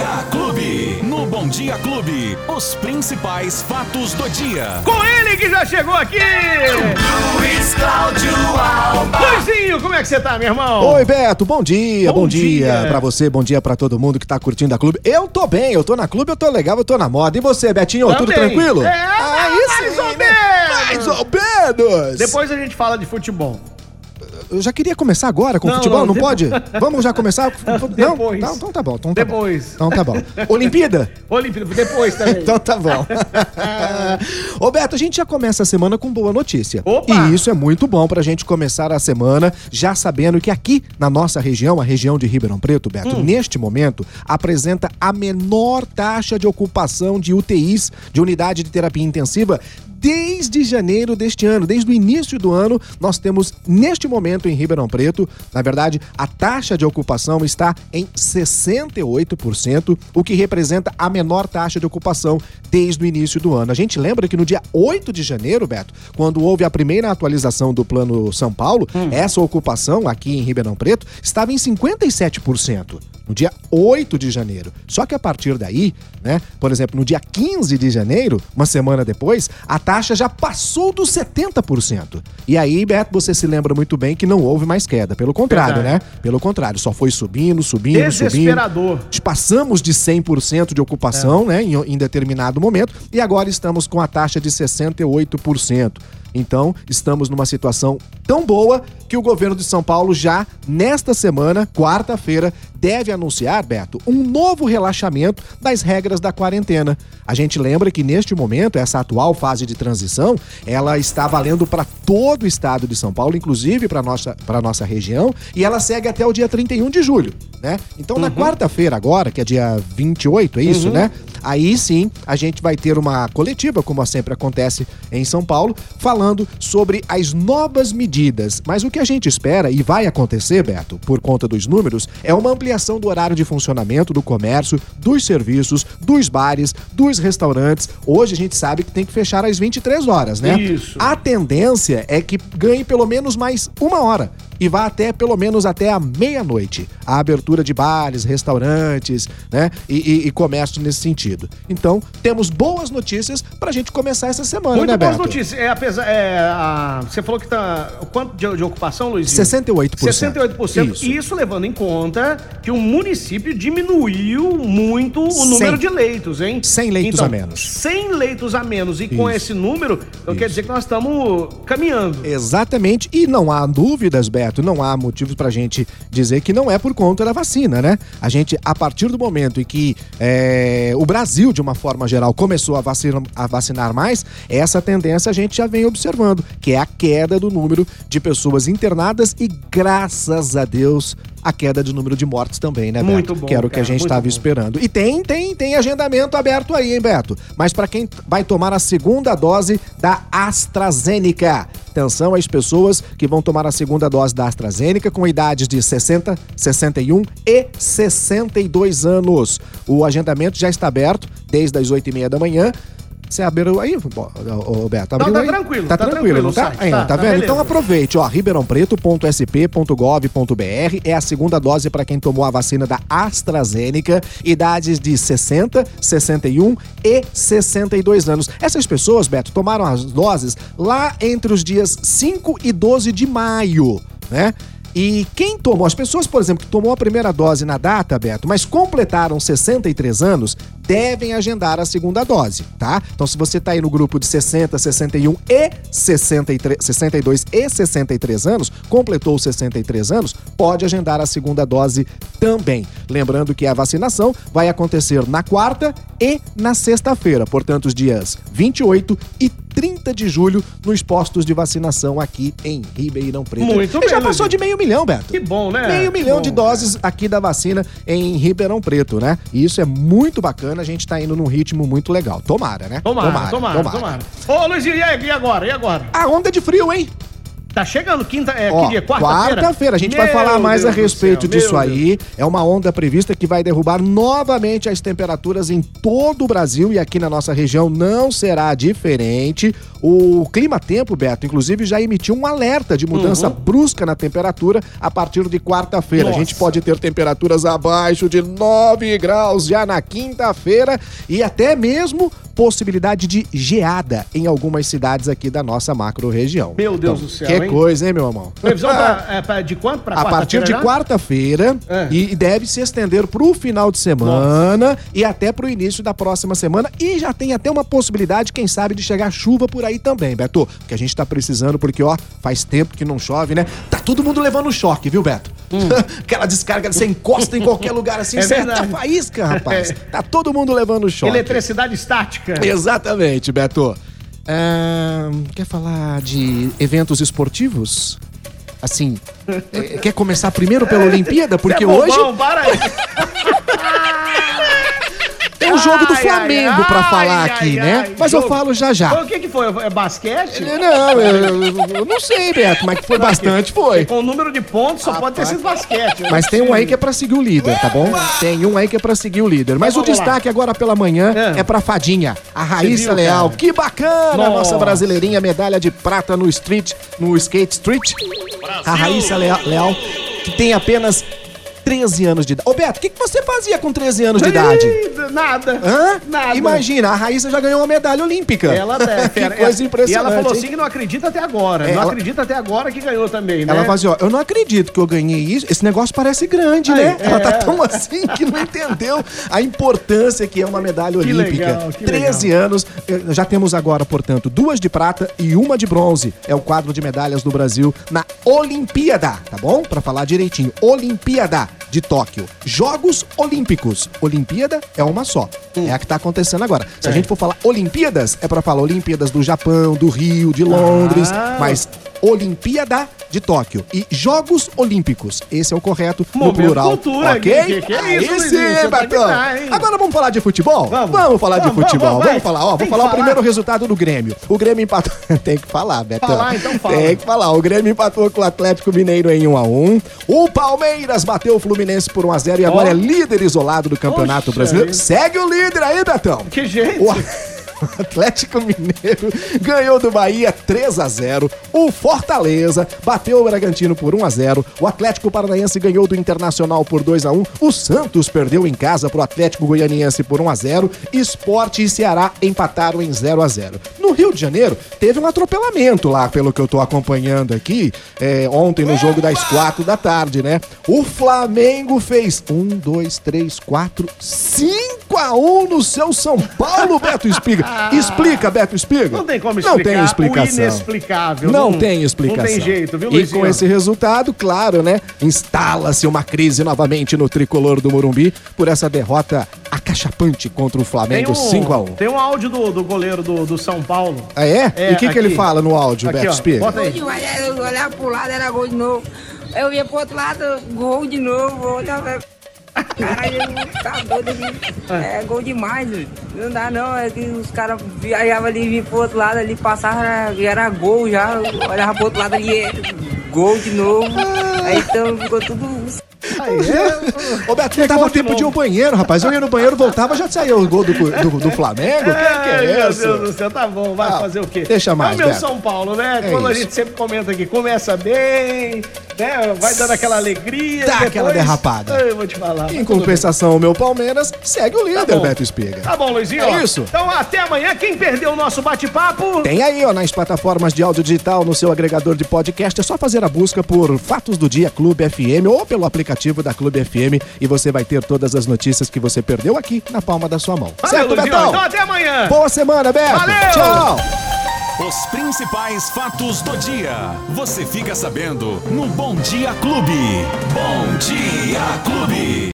Dia Clube. No Bom Dia Clube, os principais fatos do dia. Com ele que já chegou aqui! Luiz Cláudio Alba. Luizinho, como é que você tá, meu irmão? Oi, Beto, bom dia, bom, Bom dia. dia. pra você, bom dia pra todo mundo que tá curtindo a clube. Eu tô bem, eu tô na clube, eu tô legal, eu tô na moda. E você, Betinho, tudo Também. tranquilo? É, mais ou né? menos. Mais ou menos. Depois a gente fala de futebol. Eu já queria começar agora com Não, futebol, não, não, pode? Vamos já começar? Não? Depois. Então, então tá bom, então tá Depois. bom. Então tá bom. Olimpíada? Olimpíada, depois também. Então tá bom. Ô Beto, a gente já começa a semana com boa notícia. Opa! E isso é muito bom pra gente começar a semana já sabendo que aqui na nossa região, a região de Ribeirão Preto, Beto, Hum. neste momento apresenta a menor taxa de ocupação de UTIs, de unidade de terapia intensiva, desde janeiro deste ano, desde o início do ano, nós temos neste momento em Ribeirão Preto, na verdade, a taxa de ocupação está em 68%, o que representa a menor taxa de ocupação desde o início do ano. A gente lembra que no dia 8 de janeiro, Beto, quando houve a primeira atualização do Plano São Paulo, essa ocupação aqui em Ribeirão Preto estava em 57% no dia 8 de janeiro. Só que a partir daí, né, por exemplo, no dia 15 de janeiro, uma semana depois, a taxa já passou dos 70%. E aí, Beto, você se lembra muito bem que não houve mais queda. Pelo contrário, Verdade. né? Pelo contrário, só foi subindo, subindo, subindo. Desesperador. Passamos de 100% de ocupação, né, em, em determinado momento, e agora estamos com a taxa de 68%. Então, estamos numa situação tão boa que o governo de São Paulo já, nesta semana, quarta-feira, deve anunciar, Beto, um novo relaxamento das regras da quarentena. A gente lembra que neste momento, essa atual fase de transição, ela está valendo para todo o estado de São Paulo, inclusive para nossa para nossa região, e ela segue até o dia 31 de julho, né? Então, na quarta-feira agora, que é dia 28, é isso, né? Aí sim, a gente vai ter uma coletiva, como sempre acontece em São Paulo, falando sobre as novas medidas. Mas o que a gente espera e vai acontecer, Beto, por conta dos números, é uma ampliação do horário de funcionamento do comércio, dos serviços, dos bares, dos restaurantes. Hoje a gente sabe que tem que fechar às 23 horas, né? Isso. A tendência é que ganhe pelo menos mais uma hora e vá até pelo menos até a meia-noite. A abertura de bares, restaurantes, né? E, e, e comércio nesse sentido. Então, temos boas notícias pra gente começar essa semana, Muito né, boas Beto? notícias. É, apesar, é, a- você falou que tá. Quanto de, de ocupação, Luizinho? 68%. 68%. Isso. Isso. levando em conta que o município diminuiu muito o número de leitos, hein? 100 leitos Então, a menos. 100 leitos a menos. E com Isso. esse número, então quer dizer que nós estamos caminhando. Exatamente, e não há dúvidas, Beto, não há motivos pra gente dizer que não é por conta da vacina, né? A gente, a partir do momento em que é, o Brasil, de uma forma geral, começou a vacinar, a vacinar mais, essa tendência a gente já vem observando, que é a queda do número de pessoas internadas e, graças a Deus, a queda de número de mortes também, né, Beto? Muito bom, Que era o que a gente estava esperando. E tem, tem, tem agendamento aberto aí, hein, Beto? Mas para quem vai tomar a segunda dose da AstraZeneca. Atenção às pessoas que vão tomar a segunda dose da AstraZeneca com idades de 60, 61 e 62 anos. O agendamento já está aberto desde as 8 e meia da manhã. Você abriu aí, Beto? Abriu tá aí? tranquilo, Tá, tá tranquilo, não tá? site, Aí, tá, tá, tá vendo? beleza. Então aproveite, ó, ribeirãopreto.sp.gov.br é a segunda dose para quem tomou a vacina da AstraZeneca, idades de 60, 61 e 62 anos. Essas pessoas, Beto, tomaram as doses lá entre os dias 5 e 12 de maio, né? E quem tomou, as pessoas, por exemplo, que tomou a primeira dose na data, Beto, mas completaram 63 anos, devem agendar a segunda dose, tá? Então, se você tá aí no grupo de 60, 61 e 63, 62 e 63 anos, completou os 63 anos, pode agendar a segunda dose também. Lembrando que a vacinação vai acontecer na quarta e na sexta-feira, portanto, os dias 28 e 30 de julho, nos postos de vacinação aqui em Ribeirão Preto. Muito e bem, já passou de meio milhão, Beto. Que bom, né? Meio milhão bom. de doses aqui da vacina em Ribeirão Preto, né? E isso é muito bacana, a gente tá indo num ritmo muito legal. Tomara, né? Tomara, tomara, tomara. Ô, Luizinho, e e agora? E agora? A onda de frio, hein? Tá chegando quinta, é, Ó, que dia? Quarta-feira? Quarta-feira. A gente vai Meu falar mais Deus a respeito disso meu aí. É uma onda prevista que vai derrubar novamente as temperaturas em todo o Brasil e aqui na nossa região não será diferente. O Clima Tempo, Beto, inclusive, já emitiu um alerta de mudança brusca na temperatura a partir de quarta-feira. A gente pode ter temperaturas abaixo de 9 graus já na quinta-feira e até mesmo possibilidade de geada em algumas cidades aqui da nossa macro-região. Meu Deus do céu, Que hein? coisa, hein, meu irmão? Previsão pra, é, pra- de quanto pra A partir de quarta-feira É. e deve se estender pro final de semana e até pro início da próxima semana. E já tem até uma possibilidade, quem sabe, de chegar chuva por aí também, Beto. Que a gente tá precisando, porque, ó, faz tempo que não chove, né? Tá todo mundo levando choque, viu, Beto? Aquela descarga, você encosta em qualquer lugar assim, É verdade. tá faísca, rapaz. É. Tá todo mundo levando choque. Eletricidade estática. Exatamente, Beto. Ahn, quer falar de eventos esportivos? Assim, é, quer começar primeiro pela Olimpíada? Porque é hoje bobão, para aí. O jogo do Flamengo ai, pra falar ai, aqui, ai, né? ai. Mas eu falo já já. O que que foi? É basquete? Não, eu, eu não sei, Beto, mas que foi bastante, foi. Com o número de pontos só pode ter sido basquete. Mas tem um aí que é pra seguir o líder, tá bom? Tem um aí que é pra seguir o líder. Mas o Então lá. destaque agora pela manhã É. é pra Fadinha, a Raíssa viu, Leal. cara? Que bacana, Nossa. nossa brasileirinha, medalha de prata no street, no skate street. A Raíssa Leal, Leal, que tem apenas 13 anos de idade. Ô Beto, o que, que você fazia com 13 anos de idade? Nada. Hã? Nada. Imagina, a Raíssa já ganhou uma medalha olímpica. Ela é que coisa E impressionante. ela falou hein? assim que não acredita até agora. É, não ela- acredita até agora que ganhou também, né? Ela assim, ó, eu não acredito que eu ganhei isso. Esse negócio parece grande, Aí, né? Ela tá é. tão assim que não entendeu a importância que é uma medalha Que olímpica. legal, que 13 anos. Eh, Já temos agora, portanto, duas de prata e uma de bronze. É o quadro de medalhas do Brasil na Olimpíada, tá bom? Pra falar direitinho. Olimpíada de Tóquio. Jogos Olímpicos. Olimpíada é uma só. É a que tá acontecendo agora. Se a É. gente for falar Olimpíadas, é pra falar Olimpíadas do Japão, do Rio, de Londres, Ah. mas Olimpíada de Tóquio e Jogos Olímpicos. Esse é o correto no Momento plural. cultura ok? que- que é Aí isso, sim, demais, hein? Agora vamos falar de futebol? Vamos. falar de Vamos, futebol. vamos, Vamos, falar. Ó, vou falar o falar. primeiro resultado do Grêmio. O Grêmio empatou. Tem que falar, Betão. Falar, então fala. Tem que falar. O Grêmio empatou com o Atlético Mineiro em 1 a 1 O Palmeiras bateu o Fluminense por 1 a 0 e agora Ó. é líder isolado do Campeonato Poxa Brasileiro. vida. Segue o líder aí, Betão. Que jeito. O Atlético Mineiro ganhou do Bahia 3 a 0. O Fortaleza bateu o Bragantino por 1 a 0. O Atlético Paranaense ganhou do Internacional por 2 a 1. O Santos perdeu em casa pro Atlético Goianiense por 1 a 0. Esporte e Ceará empataram em 0 a 0. No Rio de Janeiro teve um atropelamento lá, pelo que eu tô acompanhando aqui, é, ontem no jogo das 4 da tarde, né? O Flamengo fez 1, 2, 3, 4, 5 a 1 no seu São Paulo, Beto Espiga. Explica, Beto Espiga. Não tem como Não explicar tem explicação. o inexplicável. Não, tem explicação. Não tem jeito, viu, E Luizinho? com esse resultado, claro, né? Instala-se uma crise novamente no tricolor do Morumbi por essa derrota acachapante contra o Flamengo um, 5 a 1 tem um áudio do, do goleiro do, do São Paulo. Ah, é? É, e o que, que ele fala no áudio, Aqui, Beto ó. Espiga? Bota aí. Eu olhava pro lado, era gol de novo. Eu ia pro outro lado, gol de novo, eu olhava. Eu tá doido aqui. É gol demais, não dá não. É que os caras viajavam ali, vinham pro outro lado ali, passavam, era, era gol já. Olhava pro outro lado ali, é gol de novo. Aí então ficou tudo. Aí, é, Ô, Beto, não dava tempo de ir ao banheiro, rapaz. Eu ia no banheiro, voltava, já saiu o gol do, do, do Flamengo. O que, é meu isso? Deus do céu, tá bom, vai Ah, fazer o quê? deixa mais, É o meu Beto. São Paulo, né? É Quando a isso. gente sempre comenta aqui, começa bem, né? Vai dando aquela alegria. Dá depois- aquela derrapada. Eu vou te falar. Em compensação, o meu Palmeiras segue o líder, Tá. Beto Espiga. Tá bom, Luizinho. É isso. Então até amanhã. Quem perdeu o nosso bate-papo? Tem aí, ó, nas plataformas de áudio digital, no seu agregador de podcast, é só fazer a busca por Fatos do Dia Clube FM ou pelo aplicativo da Clube FM e você vai ter todas as notícias que você perdeu aqui na palma da sua mão. Valeu, certo. Betão? Então até amanhã. Boa semana, Beto. Valeu! Tchau. Os principais fatos do dia. Você fica sabendo no Bom Dia Clube. Bom Dia Clube.